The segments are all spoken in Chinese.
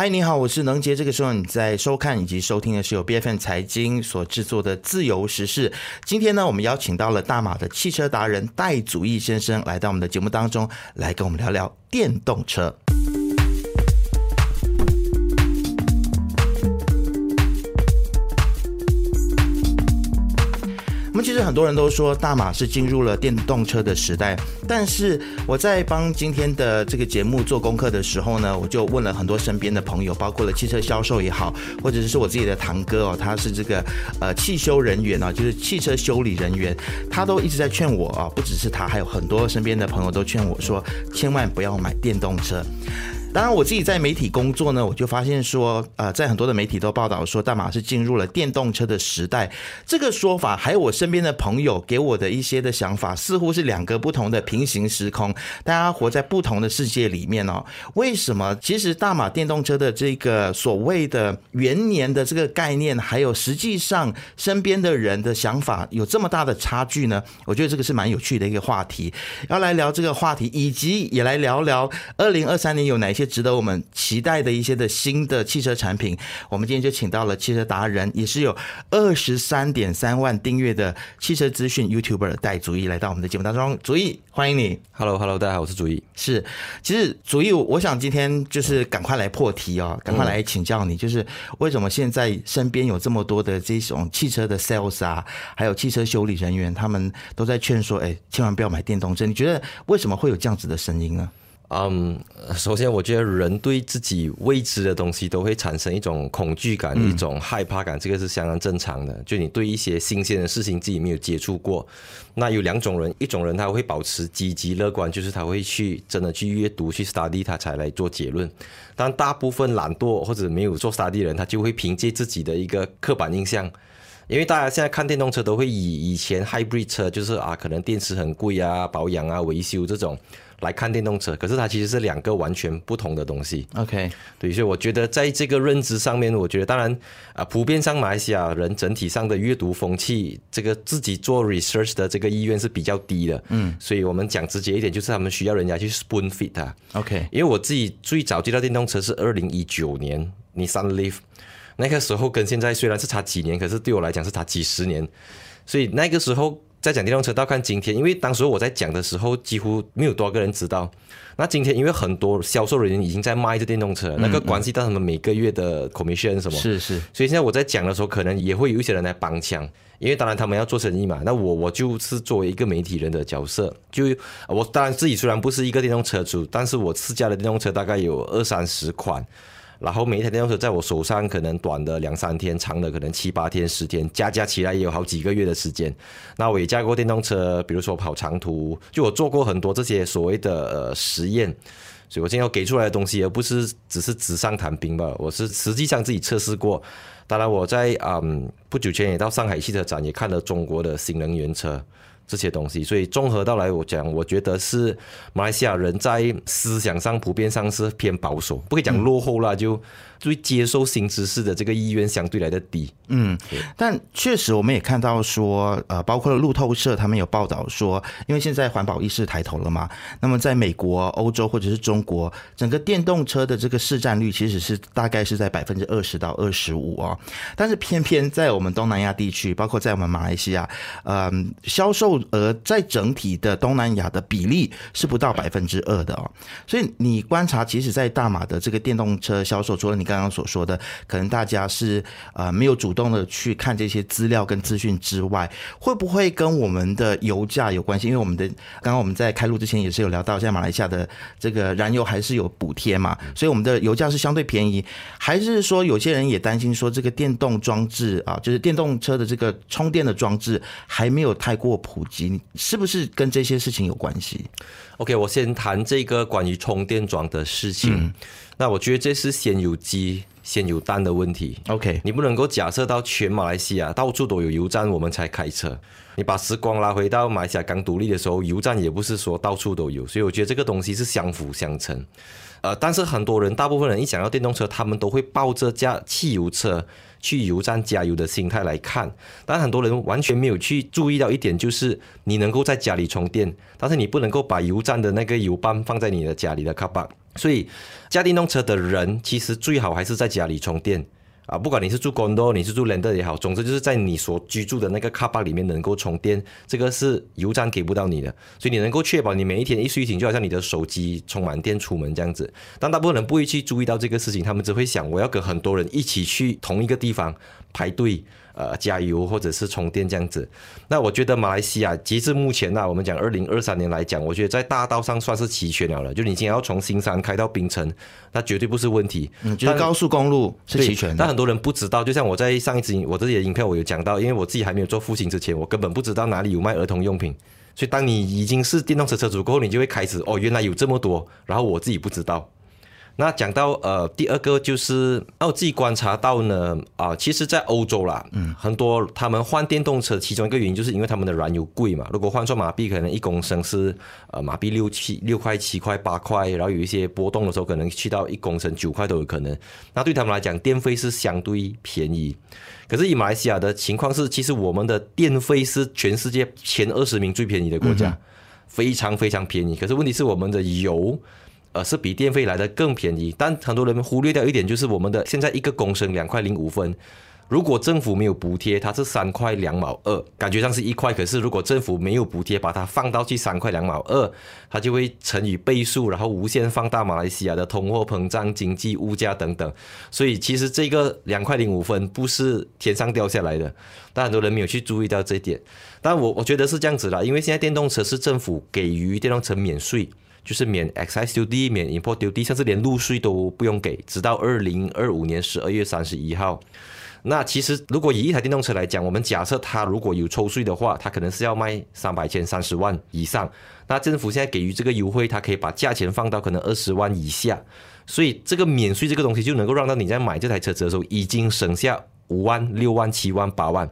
嗨，你好，我是能杰。这个时候你在收看以及收听的是由 BFN 财经所制作的《自由时事》。今天呢，我们邀请到了大马的汽车达人戴祖义先生来到我们的节目当中，来跟我们聊聊电动车。其实很多人都说大马是进入了电动车的时代，但是我在帮今天的这个节目做功课的时候呢，我就问了很多身边的朋友，包括了汽车销售也好，或者是我自己的堂哥哦，他是这个呃汽修人员啊，就是汽车修理人员，他都一直在劝我啊，不只是他，还有很多身边的朋友都劝我说，千万不要买电动车。当然，我自己在媒体工作呢，我就发现说，呃，在很多的媒体都报道说，大马是进入了电动车的时代。这个说法，还有我身边的朋友给我的一些的想法，似乎是两个不同的平行时空，大家活在不同的世界里面哦。为什么？其实大马电动车的这个所谓的元年的这个概念，还有实际上身边的人的想法有这么大的差距呢？我觉得这个是蛮有趣的一个话题，要来聊这个话题，以及也来聊聊二零二三年有哪些。些值得我们期待的一些的新的汽车产品，我们今天就请到了汽车达人，也是有二十三点三万订阅的汽车资讯 YouTuber 戴祖义来到我们的节目当中。祖义，欢迎你。Hello，Hello，大家好，我是祖义。是，其实祖义，我想今天就是赶快来破题哦，赶快来请教你，就是为什么现在身边有这么多的这种汽车的 sales 啊，还有汽车修理人员，他们都在劝说，哎，千万不要买电动车。你觉得为什么会有这样子的声音呢？嗯，首先我觉得人对自己未知的东西都会产生一种恐惧感、一种害怕感，这个是相当正常的。就你对一些新鲜的事情自己没有接触过，那有两种人，一种人他会保持积极乐观，就是他会去真的去阅读、去 study，他才来做结论。但大部分懒惰或者没有做 study 的人，他就会凭借自己的一个刻板印象，因为大家现在看电动车都会以以前 hybrid 车，就是啊，可能电池很贵啊，保养啊、维修这种。来看电动车，可是它其实是两个完全不同的东西。OK，对，所以我觉得在这个认知上面，我觉得当然啊，普遍上马来西亚人整体上的阅读风气，这个自己做 research 的这个意愿是比较低的。嗯，所以我们讲直接一点，就是他们需要人家去 spoon feed 它。OK，因为我自己最早接到电动车是二零一九年，Nissan Leaf，那个时候跟现在虽然是差几年，可是对我来讲是差几十年，所以那个时候。在讲电动车，到看今天，因为当时我在讲的时候，几乎没有多少个人知道。那今天，因为很多销售人员已经在卖这电动车，那个关系到他们每个月的 commission 什么，是是。所以现在我在讲的时候，可能也会有一些人来帮腔，因为当然他们要做生意嘛。那我我就是作为一个媒体人的角色，就我当然自己虽然不是一个电动车主，但是我试驾的电动车大概有二三十款。然后每一台电动车在我手上，可能短的两三天，长的可能七八天、十天，加加起来也有好几个月的时间。那我也驾过电动车，比如说跑长途，就我做过很多这些所谓的呃实验。所以我今天要给出来的东西，而不是只是纸上谈兵吧。我是实际上自己测试过。当然我在嗯不久前也到上海汽车展，也看了中国的新能源车。这些东西，所以综合到来，我讲，我觉得是马来西亚人在思想上普遍上是偏保守，不可以讲落后了，就。对接受新知识的这个意愿相对来的低，嗯，但确实我们也看到说，呃，包括了路透社他们有报道说，因为现在环保意识抬头了嘛，那么在美国、欧洲或者是中国，整个电动车的这个市占率其实是大概是在百分之二十到二十五哦，但是偏偏在我们东南亚地区，包括在我们马来西亚，嗯，销售额在整体的东南亚的比例是不到百分之二的哦，所以你观察，其实在大马的这个电动车销售，除了你。刚刚所说的，可能大家是呃没有主动的去看这些资料跟资讯之外，会不会跟我们的油价有关系？因为我们的刚刚我们在开录之前也是有聊到，现在马来西亚的这个燃油还是有补贴嘛，所以我们的油价是相对便宜。还是说有些人也担心说，这个电动装置啊，就是电动车的这个充电的装置还没有太过普及，是不是跟这些事情有关系？OK，我先谈这个关于充电桩的事情。那我觉得这是先有鸡先有蛋的问题。OK，你不能够假设到全马来西亚到处都有油站，我们才开车。你把时光拉回到马来西亚刚独立的时候，油站也不是说到处都有，所以我觉得这个东西是相辅相成。呃，但是很多人，大部分人一想到电动车，他们都会抱着架汽油车去油站加油的心态来看。但很多人完全没有去注意到一点，就是你能够在家里充电，但是你不能够把油站的那个油泵放在你的家里的卡巴。所以，加电动车的人其实最好还是在家里充电。啊，不管你是住 condo，你是住 land 也好，总之就是在你所居住的那个 car park 里面能够充电，这个是油站给不到你的，所以你能够确保你每一天一睡醒就好像你的手机充满电出门这样子。但大部分人不会去注意到这个事情，他们只会想我要跟很多人一起去同一个地方排队。呃，加油或者是充电这样子，那我觉得马来西亚截至目前呢，我们讲二零二三年来讲，我觉得在大道上算是齐全了了。就你今天要从新山开到槟城，那绝对不是问题。嗯，就是高速公路是齐全的。但很多人不知道，就像我在上一次我自己的影片我有讲到，因为我自己还没有做父亲之前，我根本不知道哪里有卖儿童用品。所以当你已经是电动车车主过后，你就会开始哦，原来有这么多，然后我自己不知道。那讲到呃，第二个就是，那我自己观察到呢，啊，其实，在欧洲啦，嗯，很多他们换电动车，其中一个原因就是因为他们的燃油贵嘛。如果换算马币，可能一公升是呃马币六七六块七块八块，然后有一些波动的时候，可能去到一公升九块都有可能。那对他们来讲，电费是相对便宜。可是以马来西亚的情况是，其实我们的电费是全世界前二十名最便宜的国家，非常非常便宜。可是问题是我们的油。呃，是比电费来的更便宜，但很多人忽略掉一点，就是我们的现在一个公升两块零五分，如果政府没有补贴，它是三块两毛二，感觉上是一块，可是如果政府没有补贴，把它放到去三块两毛二，它就会乘以倍数，然后无限放大马来西亚的通货膨胀、经济、物价等等。所以其实这个两块零五分不是天上掉下来的，但很多人没有去注意到这一点。但我我觉得是这样子的，因为现在电动车是政府给予电动车免税。就是免 excise duty、免 import duty，甚至连路税都不用给，直到二零二五年十二月三十一号。那其实如果以一台电动车来讲，我们假设它如果有抽税的话，它可能是要卖三百千三十万以上。那政府现在给予这个优惠，它可以把价钱放到可能二十万以下。所以这个免税这个东西就能够让到你在买这台车子的时候，已经省下五万、六万、七万、八万。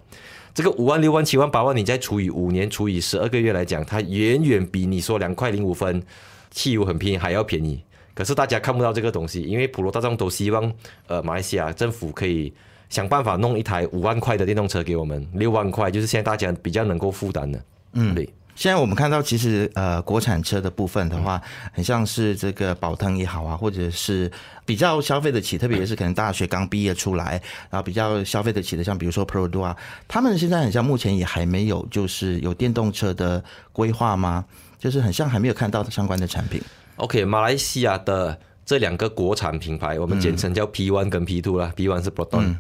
这个五万、六万、七万、八万，你再除以五年，除以十二个月来讲，它远远比你说两块零五分。汽油很便宜，还要便宜，可是大家看不到这个东西，因为普罗大众都希望，呃，马来西亚政府可以想办法弄一台五万块的电动车给我们，六万块就是现在大家比较能够负担的。嗯，对。现在我们看到，其实呃，国产车的部分的话，很像是这个宝腾也好啊，或者是比较消费得起，特别是可能大学刚毕业出来，然后比较消费得起的，像比如说 Pro 啊，他们现在很像目前也还没有就是有电动车的规划吗？就是很像还没有看到的相关的产品。OK，马来西亚的这两个国产品牌，我们简称叫 P One 跟 P Two 啦。P One 是 Proton，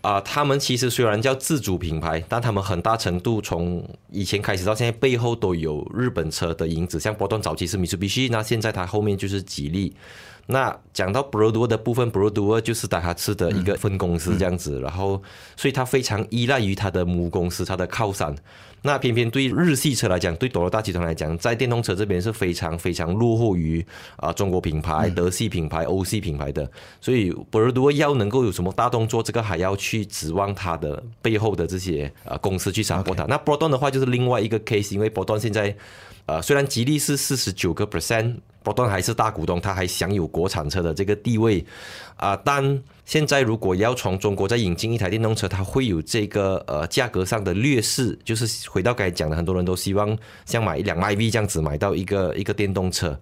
啊，他们其实虽然叫自主品牌，但他们很大程度从以前开始到现在背后都有日本车的影子。像 Proton 早期是 Mitsubishi，那现在它后面就是吉利。那讲到 b r o d w a r 的部分 b r o d w a r 就是达哈斯的一个分公司这样子，然后所以它非常依赖于它的母公司，它的靠山。那偏偏对日系车来讲，对斗罗大集团来讲，在电动车这边是非常非常落后于啊中国品牌、德系品牌、欧系品牌的。所以 d w a r 要能够有什么大动作，这个还要去指望它的背后的这些呃公司去 support 它。那 a r 的话就是另外一个 case，因为 a r 现在。呃，虽然吉利是四十九个 percent，波顿还是大股东，他还享有国产车的这个地位啊。但现在如果要从中国再引进一台电动车，它会有这个呃价格上的劣势。就是回到刚才讲的，很多人都希望像买一辆 iV 这样子买到一个一个电动车。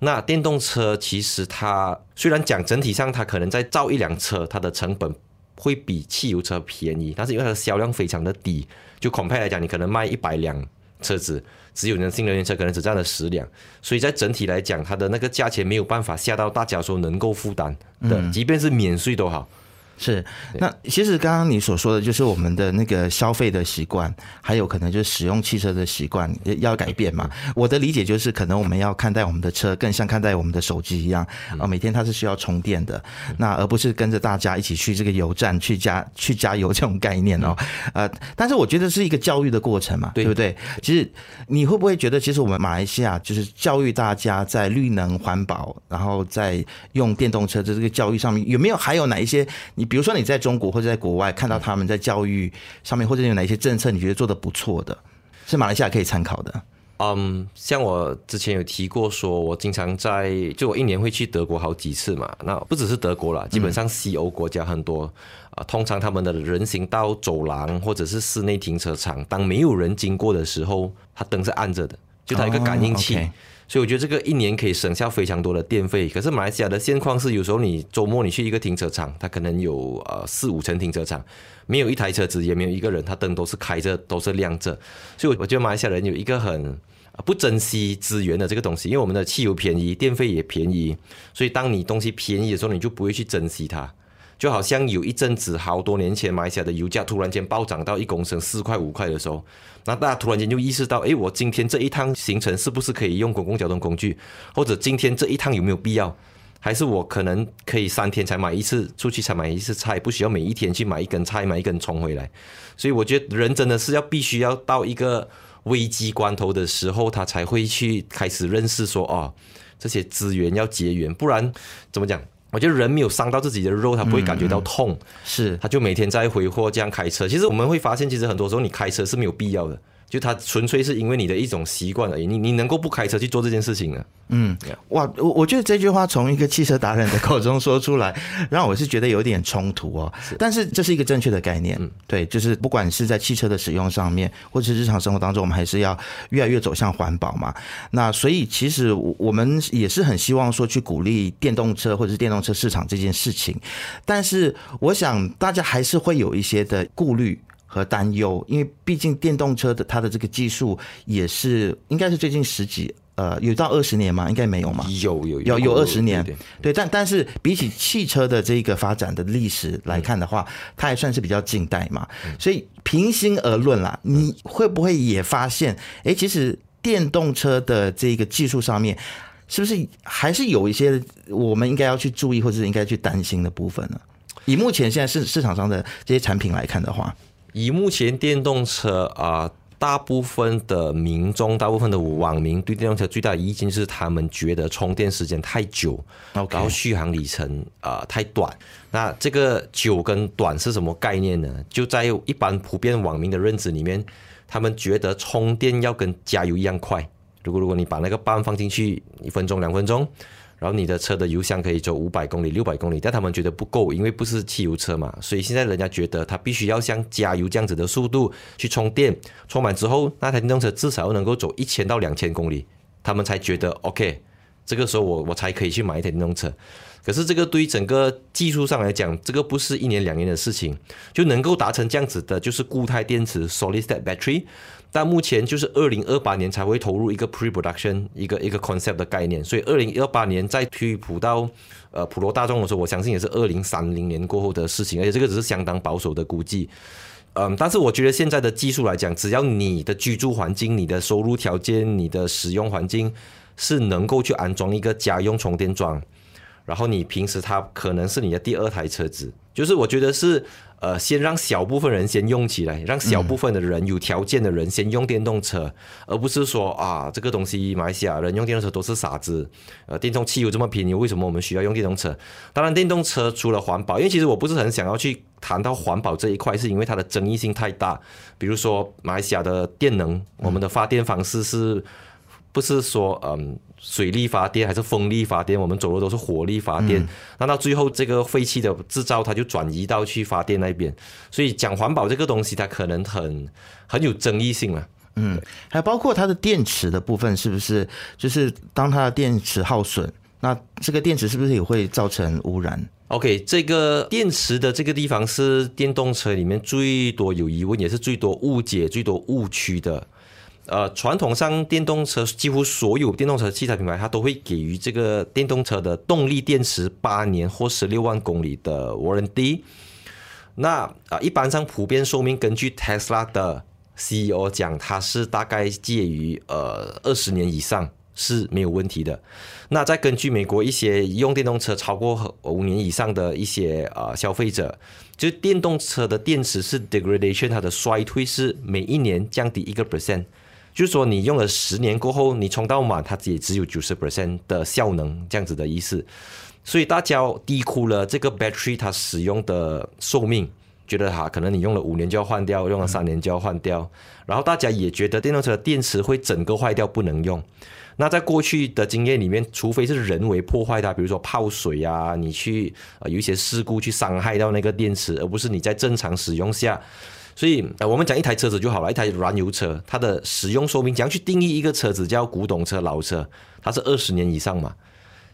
那电动车其实它虽然讲整体上它可能在造一辆车，它的成本会比汽油车便宜，但是因为它的销量非常的低，就恐怕来讲，你可能卖一百辆车子。只有能，新能源车可能只占了十辆，所以在整体来讲，它的那个价钱没有办法下到大家说能够负担的，即便是免税都好。是，那其实刚刚你所说的就是我们的那个消费的习惯，还有可能就是使用汽车的习惯要改变嘛。我的理解就是，可能我们要看待我们的车更像看待我们的手机一样啊，每天它是需要充电的，那而不是跟着大家一起去这个油站去加去加油这种概念哦。呃，但是我觉得是一个教育的过程嘛，对不对？其实你会不会觉得，其实我们马来西亚就是教育大家在绿能环保，然后在用电动车的这个教育上面，有没有还有哪一些你？比如说你在中国或者在国外看到他们在教育上面或者有哪一些政策你觉得做的不错的，是马来西亚可以参考的。嗯，像我之前有提过，说我经常在，就我一年会去德国好几次嘛。那不只是德国啦，基本上西欧国家很多啊，通常他们的人行道、走廊或者是室内停车场，当没有人经过的时候，它灯是暗着的，就它一个感应器。所以我觉得这个一年可以省下非常多的电费。可是马来西亚的现况是，有时候你周末你去一个停车场，它可能有呃四五层停车场，没有一台车子，也没有一个人，它灯都是开着，都是亮着。所以我觉得马来西亚人有一个很不珍惜资源的这个东西，因为我们的汽油便宜，电费也便宜，所以当你东西便宜的时候，你就不会去珍惜它。就好像有一阵子，好多年前，马来的油价突然间暴涨到一公升四块五块的时候，那大家突然间就意识到，哎，我今天这一趟行程是不是可以用公共交通工具？或者今天这一趟有没有必要？还是我可能可以三天才买一次出去才买一次菜，不需要每一天去买一根菜买一根葱回来。所以我觉得人真的是要必须要到一个危机关头的时候，他才会去开始认识说，哦，这些资源要结缘，不然怎么讲？我觉得人没有伤到自己的肉，他不会感觉到痛，是他就每天在挥霍这样开车。其实我们会发现，其实很多时候你开车是没有必要的。就它纯粹是因为你的一种习惯而已，你你能够不开车去做这件事情呢？嗯，哇，我我觉得这句话从一个汽车达人的口中说出来，让我是觉得有点冲突哦。但是这是一个正确的概念，对，就是不管是在汽车的使用上面，或者是日常生活当中，我们还是要越来越走向环保嘛。那所以其实我们也是很希望说去鼓励电动车或者是电动车市场这件事情，但是我想大家还是会有一些的顾虑。和担忧，因为毕竟电动车的它的这个技术也是应该是最近十几呃有到二十年吗？应该没有嘛？有有有有二十年，对，但但是比起汽车的这个发展的历史来看的话，它还算是比较近代嘛。所以平心而论啦，你会不会也发现，哎，其实电动车的这个技术上面，是不是还是有一些我们应该要去注意或者是应该去担心的部分呢？以目前现在市市场上的这些产品来看的话。以目前电动车啊，大部分的民众、大部分的网民对电动车最大的意见是，他们觉得充电时间太久，然后续航里程啊太短。那这个久跟短是什么概念呢？就在一般普遍网民的认知里面，他们觉得充电要跟加油一样快。如果如果你把那个泵放进去，一分钟、两分钟。然后你的车的油箱可以走五百公里、六百公里，但他们觉得不够，因为不是汽油车嘛，所以现在人家觉得它必须要像加油这样子的速度去充电，充满之后那台电动车至少能够走一千到两千公里，他们才觉得 OK，这个时候我我才可以去买一台电动车。可是这个对于整个技术上来讲，这个不是一年两年的事情就能够达成这样子的，就是固态电池 （solid state battery）。但目前就是二零二八年才会投入一个 pre-production 一个一个 concept 的概念，所以二零二八年再推普到呃普罗大众的时候，我相信也是二零三零年过后的事情，而且这个只是相当保守的估计。嗯，但是我觉得现在的技术来讲，只要你的居住环境、你的收入条件、你的使用环境是能够去安装一个家用充电桩，然后你平时它可能是你的第二台车子，就是我觉得是。呃，先让小部分人先用起来，让小部分的人有条件的人先用电动车，而不是说啊，这个东西马来西亚人用电动车都是傻子。呃，电动汽油这么便宜，为什么我们需要用电动车？当然，电动车除了环保，因为其实我不是很想要去谈到环保这一块，是因为它的争议性太大。比如说，马来西亚的电能，我们的发电方式是不是说嗯？水力发电还是风力发电？我们走的都是火力发电。那到最后，这个废气的制造，它就转移到去发电那边。所以讲环保这个东西，它可能很很有争议性了。嗯，还包括它的电池的部分，是不是？就是当它的电池耗损，那这个电池是不是也会造成污染？OK，这个电池的这个地方是电动车里面最多有疑问，也是最多误解、最多误区的。呃，传统上电动车几乎所有电动车汽车品牌，它都会给予这个电动车的动力电池八年或十六万公里的 warranty。那啊，一般上普遍寿命，根据 Tesla 的 CEO 讲，它是大概介于呃二十年以上是没有问题的。那再根据美国一些用电动车超过五年以上的一些呃消费者，就电动车的电池是 degradation，它的衰退是每一年降低一个 percent。就是说，你用了十年过后，你充到满，它也只有九十 percent 的效能，这样子的意思。所以大家低估了这个 battery 它使用的寿命。觉得哈，可能你用了五年就要换掉，用了三年就要换掉。然后大家也觉得电动车的电池会整个坏掉不能用。那在过去的经验里面，除非是人为破坏它，比如说泡水啊，你去呃有一些事故去伤害到那个电池，而不是你在正常使用下。所以呃，我们讲一台车子就好了，一台燃油车，它的使用寿命，怎样去定义一个车子叫古董车、老车？它是二十年以上嘛？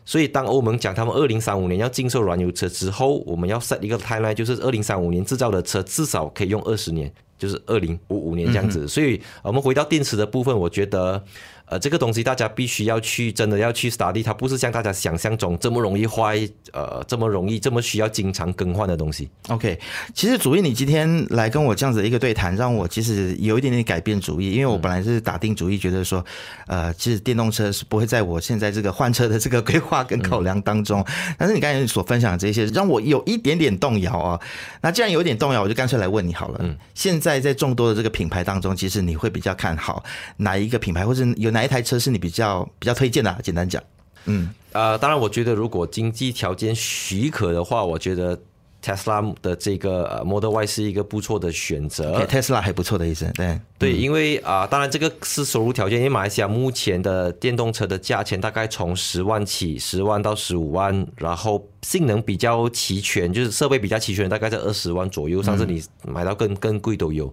所以当欧盟讲他们二零三五年要禁售燃油车之后，我们要 set 一个 timeline，就是二零三五年制造的车至少可以用二十年，就是二零五五年这样子。所以我们回到电池的部分，我觉得。呃，这个东西大家必须要去，真的要去 study，它不是像大家想象中这么容易坏，呃，这么容易，这么需要经常更换的东西。OK，其实主意你今天来跟我这样子一个对谈，让我其实有一点点改变主意，因为我本来是打定主意，觉得说，呃，其实电动车是不会在我现在这个换车的这个规划跟考量当中。但是你刚才所分享的这些，让我有一点点动摇啊。那既然有点动摇，我就干脆来问你好了。嗯，现在在众多的这个品牌当中，其实你会比较看好哪一个品牌，或者有？哪一台车是你比较比较推荐的？简单讲，嗯，呃，当然，我觉得如果经济条件许可的话，我觉得。Tesla 的这个 Model Y 是一个不错的选择，Tesla 还不错的意思，对对，因为啊，当然这个是收入条件，因为马来西亚目前的电动车的价钱大概从十万起，十万到十五万，然后性能比较齐全，就是设备比较齐全，大概在二十万左右，甚至你买到更更贵都有。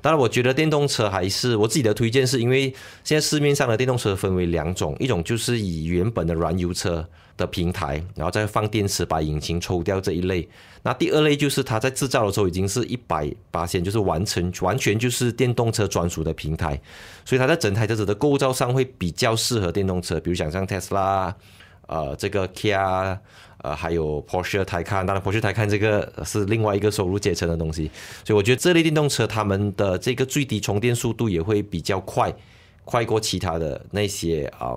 当然，我觉得电动车还是我自己的推荐，是因为现在市面上的电动车分为两种，一种就是以原本的燃油车。的平台，然后再放电池把引擎抽掉这一类。那第二类就是它在制造的时候已经是一百八千，就是完成完全就是电动车专属的平台，所以它在整台车子的构造上会比较适合电动车，比如想像特斯拉，呃，这个 Kia，呃，还有 Porsche Taycan，当然 Porsche Taycan 这个是另外一个收入阶层的东西，所以我觉得这类电动车他们的这个最低充电速度也会比较快，快过其他的那些啊。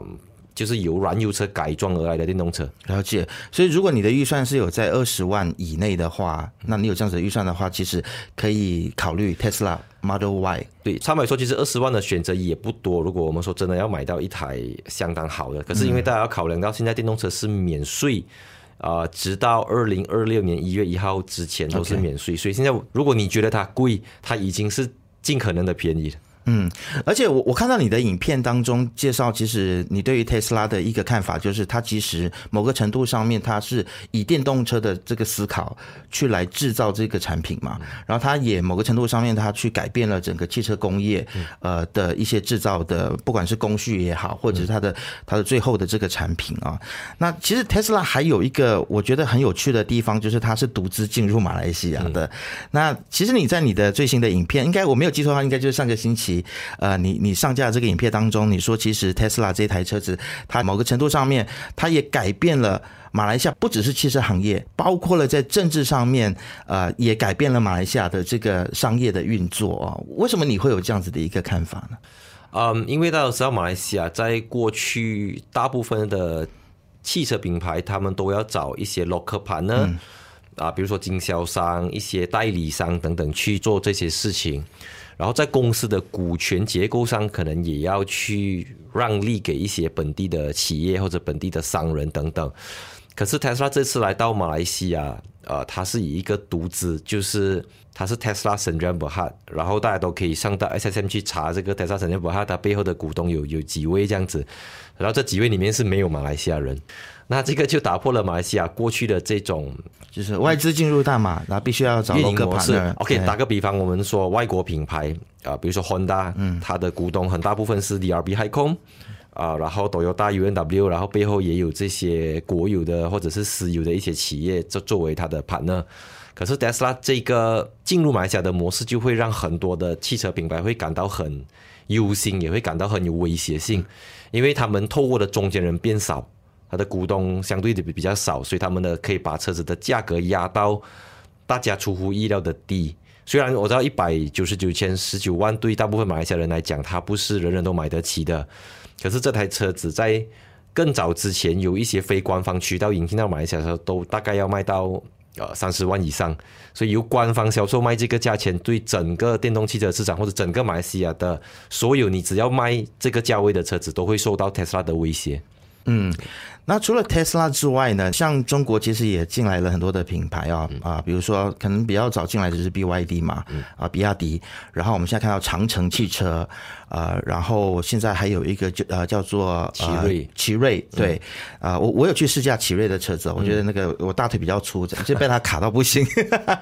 就是由燃油车改装而来的电动车，了解。所以如果你的预算是有在二十万以内的话，那你有这样子的预算的话，其实可以考虑 Tesla Model Y。对，坦白说，其实二十万的选择也不多。如果我们说真的要买到一台相当好的，可是因为大家要考量到现在电动车是免税啊，直到二零二六年一月一号之前都是免税，所以现在如果你觉得它贵，它已经是尽可能的便宜了。嗯，而且我我看到你的影片当中介绍，其实你对于特斯拉的一个看法，就是它其实某个程度上面，它是以电动车的这个思考去来制造这个产品嘛，然后它也某个程度上面，它去改变了整个汽车工业呃的一些制造的，不管是工序也好，或者是它的它的最后的这个产品啊。那其实特斯拉还有一个我觉得很有趣的地方，就是它是独资进入马来西亚的。那其实你在你的最新的影片，应该我没有记错的话，应该就是上个星期。呃，你你上架这个影片当中，你说其实特斯拉这台车子，它某个程度上面，它也改变了马来西亚，不只是汽车行业，包括了在政治上面，呃，也改变了马来西亚的这个商业的运作啊。为什么你会有这样子的一个看法呢？嗯，因为大家知道，马来西亚在过去大部分的汽车品牌，他们都要找一些 local partner 啊，比如说经销商、一些代理商等等去做这些事情。然后在公司的股权结构上，可能也要去让利给一些本地的企业或者本地的商人等等。可是特斯拉这次来到马来西亚，呃，它是以一个独资，就是它是特斯拉 Sdn Bhd，然后大家都可以上到 SSM 去查这个特斯拉 Sdn Bhd 它背后的股东有有几位这样子，然后这几位里面是没有马来西亚人。那这个就打破了马来西亚过去的这种，就是外资进入大马，那必须要找运营模式。OK，打个比方，我们说外国品牌啊，比如说 Honda，嗯，它的股东很大部分是 DRB h c o 啊，然后都有大 UNW，然后背后也有这些国有的或者是私有的一些企业作作为它的 partner。可是 Tesla 这个进入马来西亚的模式，就会让很多的汽车品牌会感到很忧心，也会感到很有威胁性，因为他们透过的中间人变少。它的股东相对的比较少，所以他们的可以把车子的价格压到大家出乎意料的低。虽然我知道一百九十九千十九万对大部分马来西亚人来讲，它不是人人都买得起的。可是这台车子在更早之前，有一些非官方渠道引进到马来西亚的时候，都大概要卖到呃三十万以上。所以由官方销售卖这个价钱，对整个电动汽车市场或者整个马来西亚的所有你只要卖这个价位的车子，都会受到特斯拉的威胁。嗯，那除了 Tesla 之外呢，像中国其实也进来了很多的品牌啊啊，比如说可能比较早进来的是 BYD 嘛，啊，比亚迪，然后我们现在看到长城汽车，呃，然后现在还有一个就呃叫做奇瑞，奇瑞，对，啊，我我有去试驾奇瑞的车子，我觉得那个我大腿比较粗，就被它卡到不行，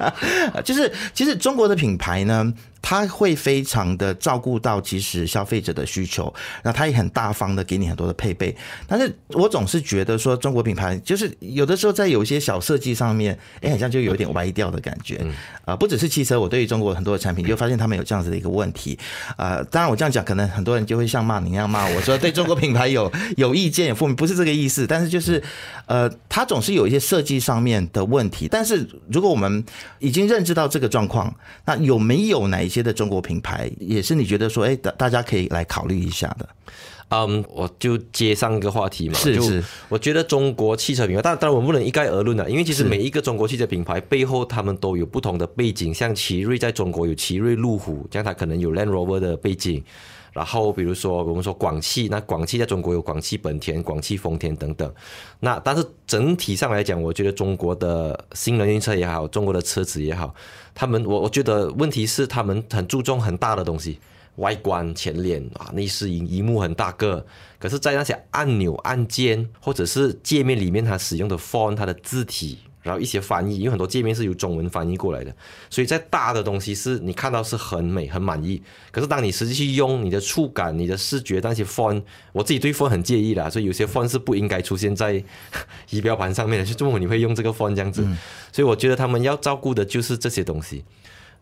就是其实中国的品牌呢。他会非常的照顾到其实消费者的需求，那他也很大方的给你很多的配备。但是我总是觉得说中国品牌就是有的时候在有一些小设计上面，哎，好像就有点歪掉的感觉。啊，不只是汽车，我对于中国很多的产品就发现他们有这样子的一个问题。啊，当然我这样讲，可能很多人就会像骂你一样骂我说对中国品牌有 有意见、有负面，不是这个意思。但是就是，呃，它总是有一些设计上面的问题。但是如果我们已经认知到这个状况，那有没有哪一些的中国品牌也是你觉得说，哎，大大家可以来考虑一下的。嗯，我就接上一个话题嘛，是是，我觉得中国汽车品牌，但当然我们不能一概而论的，因为其实每一个中国汽车品牌背后，他们都有不同的背景。像奇瑞在中国有奇瑞路虎，这样它可能有 Land Rover 的背景。然后比如说我们说广汽，那广汽在中国有广汽本田、广汽丰田等等。那但是整体上来讲，我觉得中国的新能源车也好，中国的车子也好。他们，我我觉得问题是他们很注重很大的东西，外观、前脸啊，内饰荧荧幕很大个，可是，在那些按钮、按键或者是界面里面，它使用的 font、它的字体。然后一些翻译，因为很多界面是由中文翻译过来的，所以在大的东西是你看到是很美、很满意。可是当你实际去用，你的触感、你的视觉那些 font，我自己对 font 很介意啦，所以有些 font 是不应该出现在 仪表盘上面的。就这么你会用这个 font 这样子，所以我觉得他们要照顾的就是这些东西。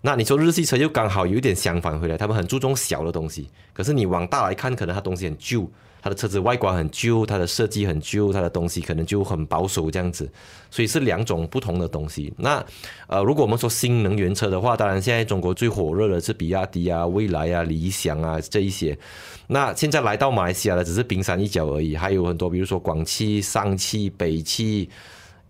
那你说日系车又刚好有一点相反回来，他们很注重小的东西，可是你往大来看，可能它东西很旧。它的车子外观很旧，它的设计很旧，它的东西可能就很保守这样子，所以是两种不同的东西。那呃，如果我们说新能源车的话，当然现在中国最火热的是比亚迪啊、蔚来啊、理想啊这一些。那现在来到马来西亚的只是冰山一角而已，还有很多，比如说广汽、上汽、北汽、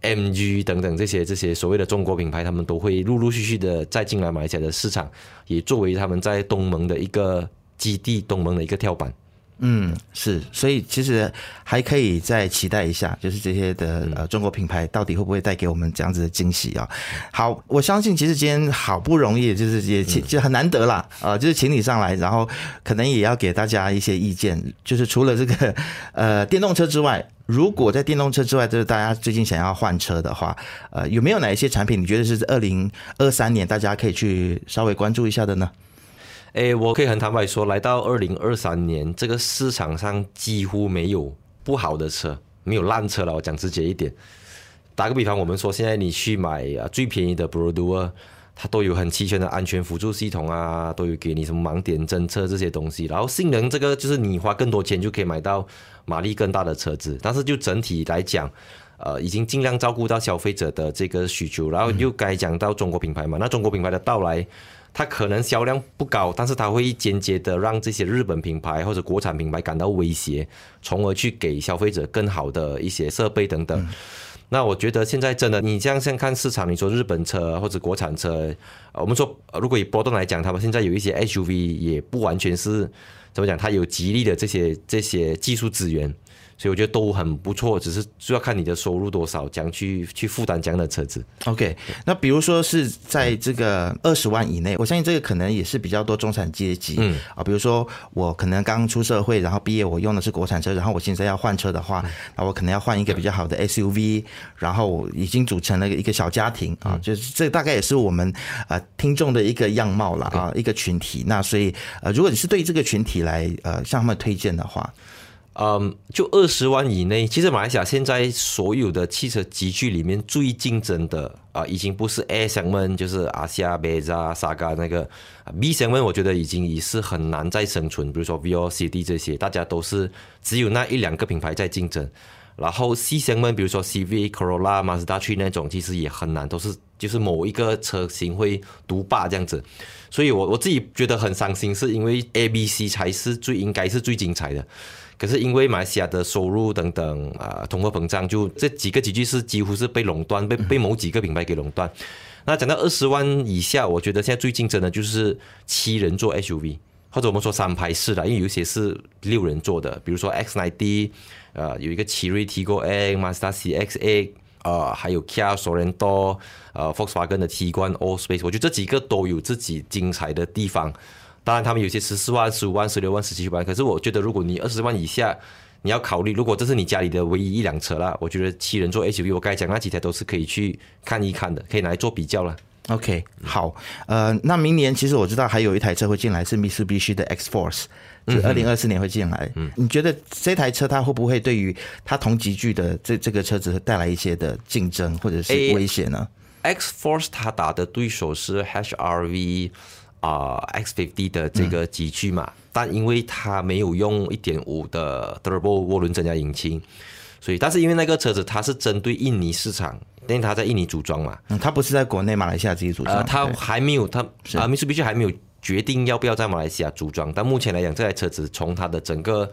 MG 等等这些这些所谓的中国品牌，他们都会陆陆续续的再进来马来西亚的市场，也作为他们在东盟的一个基地，东盟的一个跳板。嗯，是，所以其实还可以再期待一下，就是这些的呃中国品牌到底会不会带给我们这样子的惊喜啊？好，我相信其实今天好不容易，就是也其实很难得啦，呃，就是请你上来，然后可能也要给大家一些意见，就是除了这个呃电动车之外，如果在电动车之外，就是大家最近想要换车的话，呃，有没有哪一些产品你觉得是二零二三年大家可以去稍微关注一下的呢？诶，我可以很坦白说，来到二零二三年，这个市场上几乎没有不好的车，没有烂车了。我讲直接一点，打个比方，我们说现在你去买啊最便宜的 b r o d u e 它都有很齐全的安全辅助系统啊，都有给你什么盲点侦测这些东西。然后性能这个就是你花更多钱就可以买到马力更大的车子，但是就整体来讲，呃，已经尽量照顾到消费者的这个需求。然后又该讲到中国品牌嘛，那中国品牌的到来。它可能销量不高，但是它会间接的让这些日本品牌或者国产品牌感到威胁，从而去给消费者更好的一些设备等等。那我觉得现在真的，你这样先看市场，你说日本车或者国产车，我们说如果以波动来讲，他们现在有一些 SUV 也不完全是怎么讲，它有吉利的这些这些技术资源。所以我觉得都很不错，只是主要看你的收入多少，将去去负担这样的车子。OK，那比如说是在这个二十万以内，我相信这个可能也是比较多中产阶级。嗯啊，比如说我可能刚出社会，然后毕业，我用的是国产车，然后我现在要换车的话，那我可能要换一个比较好的 SUV，然后已经组成了一个小家庭啊，就是这大概也是我们呃听众的一个样貌了啊，一个群体。那所以呃，如果你是对这个群体来呃向他们推荐的话。嗯，就二十万以内，其实马来西亚现在所有的汽车集聚里面最竞争的啊，已经不是 A 型门，就是阿西亚、贝扎、萨嘎那个 B 型门，我觉得已经已是很难再生存。比如说 V O C D 这些，大家都是只有那一两个品牌在竞争。然后 C 型门，比如说 C V、Corolla、Mazda 去那种，其实也很难，都是就是某一个车型会独霸这样子。所以我我自己觉得很伤心，是因为 A、B、C 才是最应该是最精彩的。可是因为马来西亚的收入等等啊，通货膨胀，就这几个几句是几乎是被垄断，被被某几个品牌给垄断。那讲到二十万以下，我觉得现在最竞争的就是七人座 SUV，或者我们说三排式的，因为有一些是六人座的，比如说 X 9 D，呃，有一个奇瑞 Tigo A、Mazda CX A，呃，还有 Kia Sorento，呃，Volkswagen 的 T 冠 All Space，我觉得这几个都有自己精彩的地方。当然，他们有些十四万、十五万、十六万、十七万，可是我觉得如果你二十万以下，你要考虑，如果这是你家里的唯一一辆车啦，我觉得七人座 SUV，我刚才讲那几台都是可以去看一看的，可以拿来做比较了。OK，好，呃，那明年其实我知道还有一台车会进来，是 Mitsubishi 的 X Force，是二零二四年会进来。嗯，你觉得这台车它会不会对于它同级距的这这个车子带来一些的竞争或者是诶威胁呢？X Force 它打的对手是 HRV 啊、X 50的这个集聚嘛，但因为它没有用一点五的 Turbo 涡轮增压引擎，所以但是因为那个车子它是针对印尼市场，因为它在印尼组装嘛，嗯，它不是在国内马来西亚自己组装，呃，它还没有它啊，Mitsubishi 还没有决定要不要在马来西亚组装，但目前来讲，这台车子从它的整个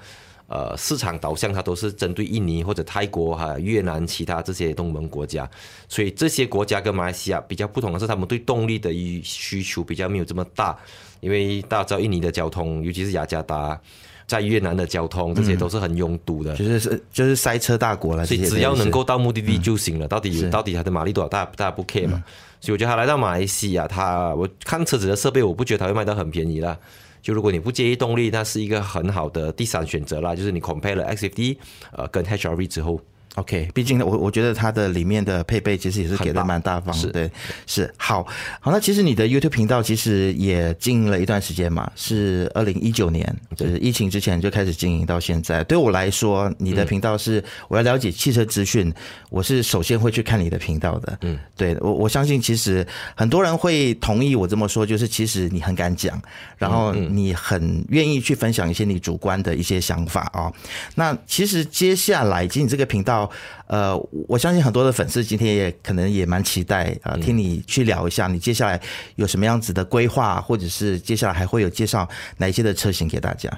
呃市场导向，它都是针对印尼或者泰国还有越南其他这些东盟国家，所以这些国家跟马来西亚比较不同的是，他们对动力的需需求比较没有这么大，因为大家知道印尼的交通，尤其是雅加达。在越南的交通，这些都是很拥堵的，就是是就是塞车大国了，所以只要能够到目的地就行了。到底有到底它的马力多少，大家大家不 care 嘛。所以我觉得他来到马来西亚，他我看车子的设备，我不觉得他会卖到很便宜啦。就如果你不介意动力，那是一个很好的第三选择啦。就是你 compare 了 XFD 呃跟 HRV 之后，OK，毕竟我我觉得它的里面的配备其实也是给的蛮大方的，对，是好好。那其实你的 YouTube 频道其实也经营了一段时间嘛，是二零一九年，就是疫情之前就开始经营到现在。对我来说，你的频道是我要了解汽车资讯，我是首先会去看你的频道的。嗯，对我我相信其实很多人会同意我这么说，就是其实你很敢讲，然后你很愿意去分享一些你主观的一些想法哦。那其实接下来，其实你这个频道，呃，我相信很多的粉丝今天也可能也蛮期待啊、呃听你去聊一下你接下来有什么样子的规划，或者是接下来还会有介绍哪一些的车型给大家。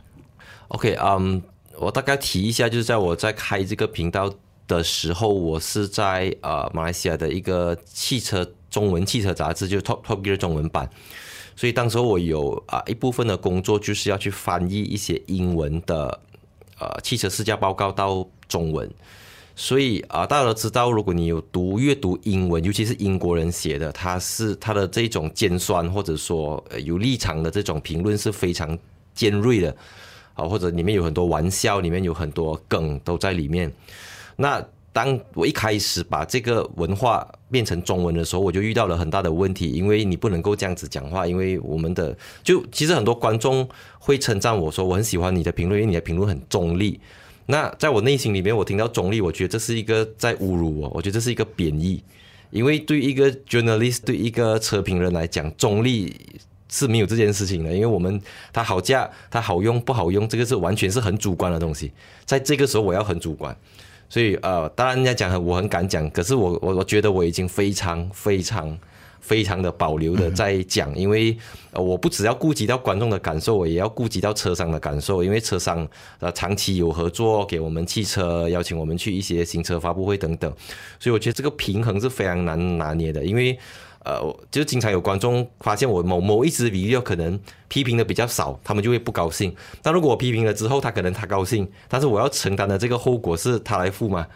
OK，嗯、我大概提一下，就是在我在开这个频道的时候，我是在呃马来西亚的一个汽车中文汽车杂志，就是 Top Top Gear 中文版。所以当时候我有啊、一部分的工作就是要去翻译一些英文的呃汽车试驾报告到中文。所以啊，大家都知道，如果你有读阅读英文，尤其是英国人写的，他是他的这种尖酸或者说有立场的这种评论是非常尖锐的啊，或者里面有很多玩笑，里面有很多梗都在里面。那当我一开始把这个文化变成中文的时候，我就遇到了很大的问题，因为你不能够这样子讲话，因为我们的就其实很多观众会称赞我说我很喜欢你的评论，因为你的评论很中立。那在我内心里面，我听到中立，我觉得这是一个在侮辱我，我觉得这是一个贬义，因为对一个 journalist，对一个车评人来讲，中立是没有这件事情的，因为我们它好价，它好用不好用，这个是完全是很主观的东西，在这个时候我要很主观，所以呃，当然人家讲我很敢讲，可是我我我觉得我已经非常非常。非常的保留的在讲，因为呃我不只要顾及到观众的感受，我也要顾及到车商的感受，因为车商呃长期有合作，给我们汽车邀请我们去一些新车发布会等等，所以我觉得这个平衡是非常难拿捏的，因为呃就经常有观众发现我某某一支 video 可能批评的比较少，他们就会不高兴，但如果我批评了之后，他可能他高兴，但是我要承担的这个后果是他来付嘛。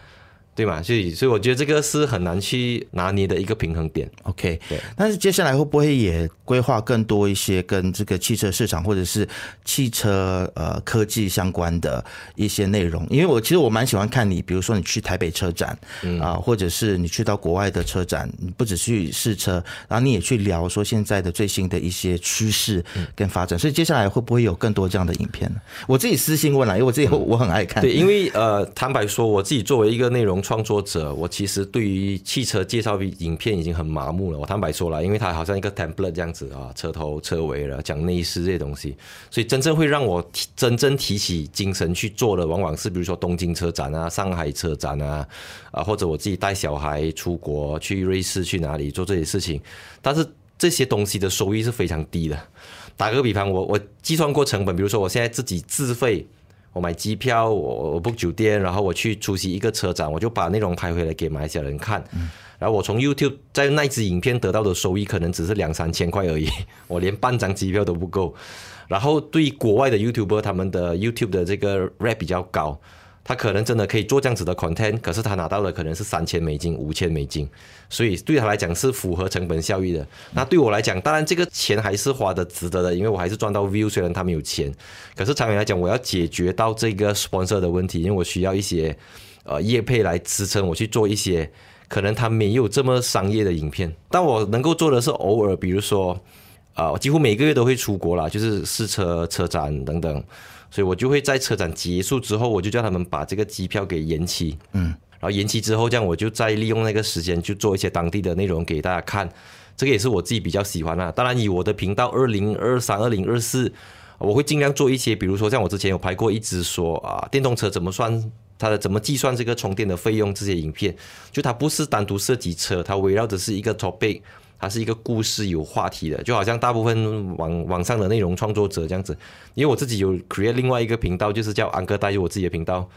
对嘛？所以，所以我觉得这个是很难去拿捏的一个平衡点。OK，对但是接下来会不会也规划更多一些跟这个汽车市场或者是汽车呃科技相关的一些内容？因为我其实我蛮喜欢看你，比如说你去台北车展啊、或者是你去到国外的车展，你不只去试车，然后你也去聊说现在的最新的一些趋势跟发展。所以接下来会不会有更多这样的影片呢？我自己私信问了，因为我自己我很爱看。对，因为呃，坦白说，我自己作为一个内容创作者，我其实对于汽车介绍影片已经很麻木了。我坦白说了，因为它好像一个 template 这样子啊，车头、车尾了，讲内饰这些东西，所以真正会让我真正提起精神去做的，往往是比如说东京车展啊、上海车展啊，啊，或者我自己带小孩出国去瑞士去哪里做这些事情，但是这些东西的收益是非常低的。打个比方，我我计算过成本，比如说我现在自己自费。我买机票，我我 book 酒店，然后我去出席一个车展，我就把内容拍回来给马来西亚人看。然后我从 YouTube 在那支影片得到的收益可能只是两三千块而已，我连半张机票都不够。然后对于国外的 YouTuber，他们的 YouTube 的这个 rate 比较高。他可能真的可以做这样子的 content，可是他拿到的可能是三千美金、五千美金，所以对他来讲是符合成本效益的。那对我来讲，当然这个钱还是花的值得的，因为我还是赚到 view，虽然他没有钱，可是长远来讲，我要解决到这个 sponsor 的问题，因为我需要一些呃业配来支撑我去做一些可能他没有这么商业的影片。但我能够做的是偶尔，比如说啊，几乎每个月都会出国啦，就是试车、车展等等。所以我就会在车展结束之后，我就叫他们把这个机票给延期，嗯，然后延期之后，这样我就再利用那个时间去做一些当地的内容给大家看，这个也是我自己比较喜欢的。当然，以我的频道二零二三、二零二四，我会尽量做一些，比如说像我之前有拍过一支说啊，电动车怎么算，它的怎么计算这个充电的费用这些影片，就它不是单独涉及车，它围绕的是一个 topic。它是一个故事有话题的，就好像大部分网网上的内容创作者这样子，因为我自己有 create 另外一个频道，就是叫安哥带入我自己的频道。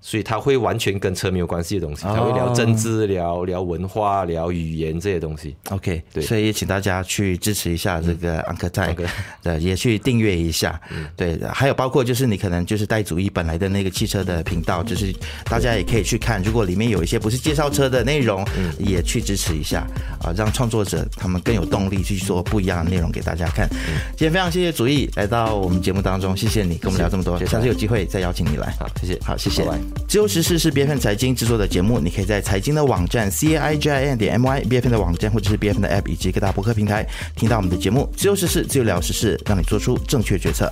所以他会完全跟车没有关系的东西，他会聊政治、聊聊文化、聊语言这些东西。OK，对，所以也请大家去支持一下这个 Uncle 在，对，也去订阅一下。对，还有包括就是你可能就是带主义本来的那个汽车的频道，就是大家也可以去看。如果里面有一些不是介绍车的内容，也去支持一下啊，让创作者他们更有动力去做不一样的内容给大家看。今天非常谢谢主义来到我们节目当中，谢谢你跟我们聊这么多，下次有机会再邀请你来。好，谢谢，好，谢谢。自由实事是 BFN 财经制作的节目，你可以在财经的网站 c i g i n 点 m y BFN 的网站，或者是 BFN 的 app 以及各大博客平台听到我们的节目。自由实事，自由聊实事，让你做出正确决策。